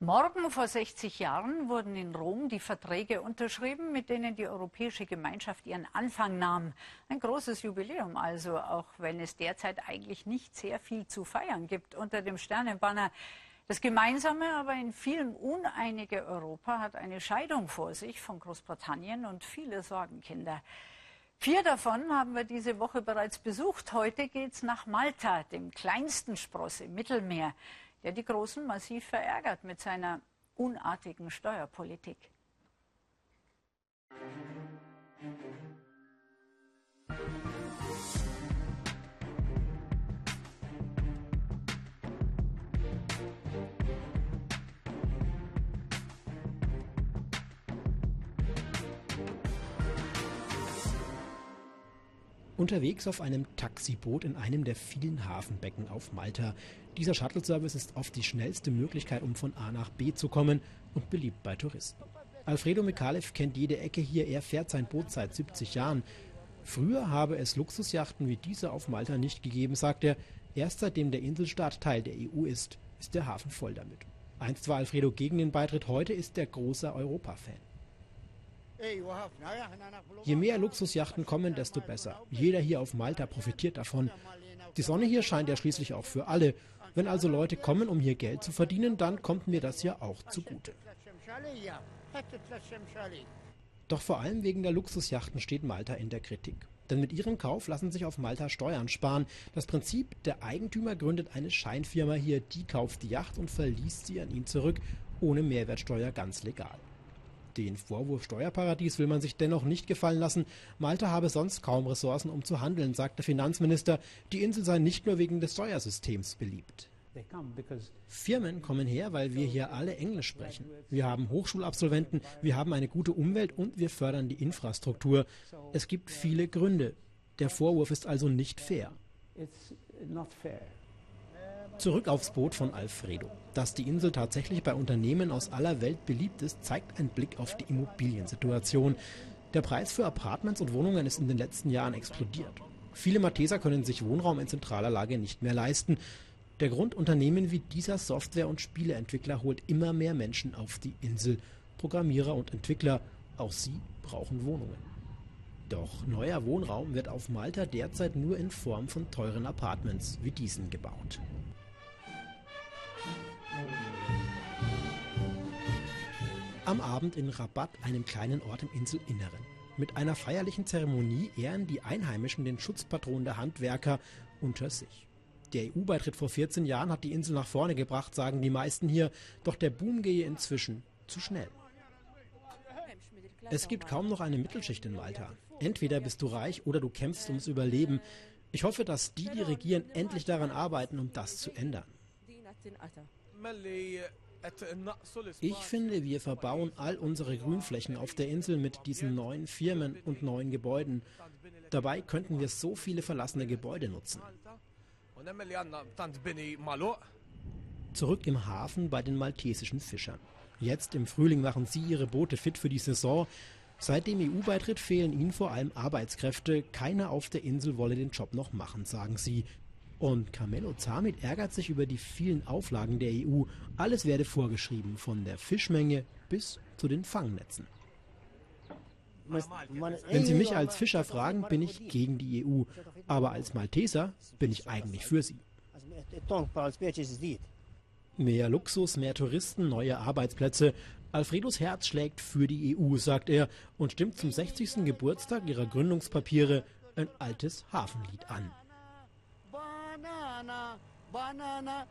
Morgen vor 60 Jahren wurden in Rom die Verträge unterschrieben, mit denen die Europäische Gemeinschaft ihren Anfang nahm. Ein großes Jubiläum also, auch wenn es derzeit eigentlich nicht sehr viel zu feiern gibt unter dem Sternenbanner. Das gemeinsame, aber in vielem uneinige Europa hat eine Scheidung vor sich von Großbritannien und viele Sorgenkinder. Vier davon haben wir diese Woche bereits besucht. Heute geht es nach Malta, dem kleinsten Spross im Mittelmeer der die Großen massiv verärgert mit seiner unartigen Steuerpolitik. Unterwegs auf einem Taxiboot in einem der vielen Hafenbecken auf Malta. Dieser Shuttle-Service ist oft die schnellste Möglichkeit, um von A nach B zu kommen und beliebt bei Touristen. Alfredo Mikalev kennt jede Ecke hier, er fährt sein Boot seit 70 Jahren. Früher habe es Luxusjachten wie diese auf Malta nicht gegeben, sagt er. Erst seitdem der Inselstaat Teil der EU ist, ist der Hafen voll damit. Einst war Alfredo gegen den Beitritt, heute ist er großer Europa-Fan. Je mehr Luxusjachten kommen, desto besser. Jeder hier auf Malta profitiert davon. Die Sonne hier scheint ja schließlich auch für alle. Wenn also Leute kommen, um hier Geld zu verdienen, dann kommt mir das ja auch zugute. Doch vor allem wegen der Luxusjachten steht Malta in der Kritik. Denn mit ihrem Kauf lassen sich auf Malta Steuern sparen. Das Prinzip, der Eigentümer gründet eine Scheinfirma hier, die kauft die Yacht und verliest sie an ihn zurück, ohne Mehrwertsteuer ganz legal. Den Vorwurf Steuerparadies will man sich dennoch nicht gefallen lassen. Malta habe sonst kaum Ressourcen, um zu handeln, sagt der Finanzminister. Die Insel sei nicht nur wegen des Steuersystems beliebt. Firmen kommen her, weil wir hier alle Englisch sprechen. Wir haben Hochschulabsolventen, wir haben eine gute Umwelt und wir fördern die Infrastruktur. Es gibt viele Gründe. Der Vorwurf ist also nicht fair. Zurück aufs Boot von Alfredo. Dass die Insel tatsächlich bei Unternehmen aus aller Welt beliebt ist, zeigt ein Blick auf die Immobiliensituation. Der Preis für Apartments und Wohnungen ist in den letzten Jahren explodiert. Viele Malteser können sich Wohnraum in zentraler Lage nicht mehr leisten. Der Grund, Unternehmen wie dieser Software- und Spieleentwickler holt immer mehr Menschen auf die Insel. Programmierer und Entwickler, auch sie brauchen Wohnungen. Doch neuer Wohnraum wird auf Malta derzeit nur in Form von teuren Apartments wie diesen gebaut. Am Abend in Rabat, einem kleinen Ort im Inselinneren. Mit einer feierlichen Zeremonie ehren die Einheimischen den Schutzpatron der Handwerker unter sich. Der EU-Beitritt vor 14 Jahren hat die Insel nach vorne gebracht, sagen die meisten hier, doch der Boom gehe inzwischen zu schnell. Es gibt kaum noch eine Mittelschicht in Malta. Entweder bist du reich oder du kämpfst ums Überleben. Ich hoffe, dass die, die regieren, endlich daran arbeiten, um das zu ändern. Ich finde, wir verbauen all unsere Grünflächen auf der Insel mit diesen neuen Firmen und neuen Gebäuden. Dabei könnten wir so viele verlassene Gebäude nutzen. Zurück im Hafen bei den maltesischen Fischern. Jetzt im Frühling machen sie ihre Boote fit für die Saison. Seit dem EU-Beitritt fehlen ihnen vor allem Arbeitskräfte. Keiner auf der Insel wolle den Job noch machen, sagen sie. Und Carmelo Zamit ärgert sich über die vielen Auflagen der EU. Alles werde vorgeschrieben, von der Fischmenge bis zu den Fangnetzen. Wenn Sie mich als Fischer fragen, bin ich gegen die EU. Aber als Malteser bin ich eigentlich für sie. Mehr Luxus, mehr Touristen, neue Arbeitsplätze. Alfredos Herz schlägt für die EU, sagt er, und stimmt zum 60. Geburtstag ihrer Gründungspapiere ein altes Hafenlied an. banana banana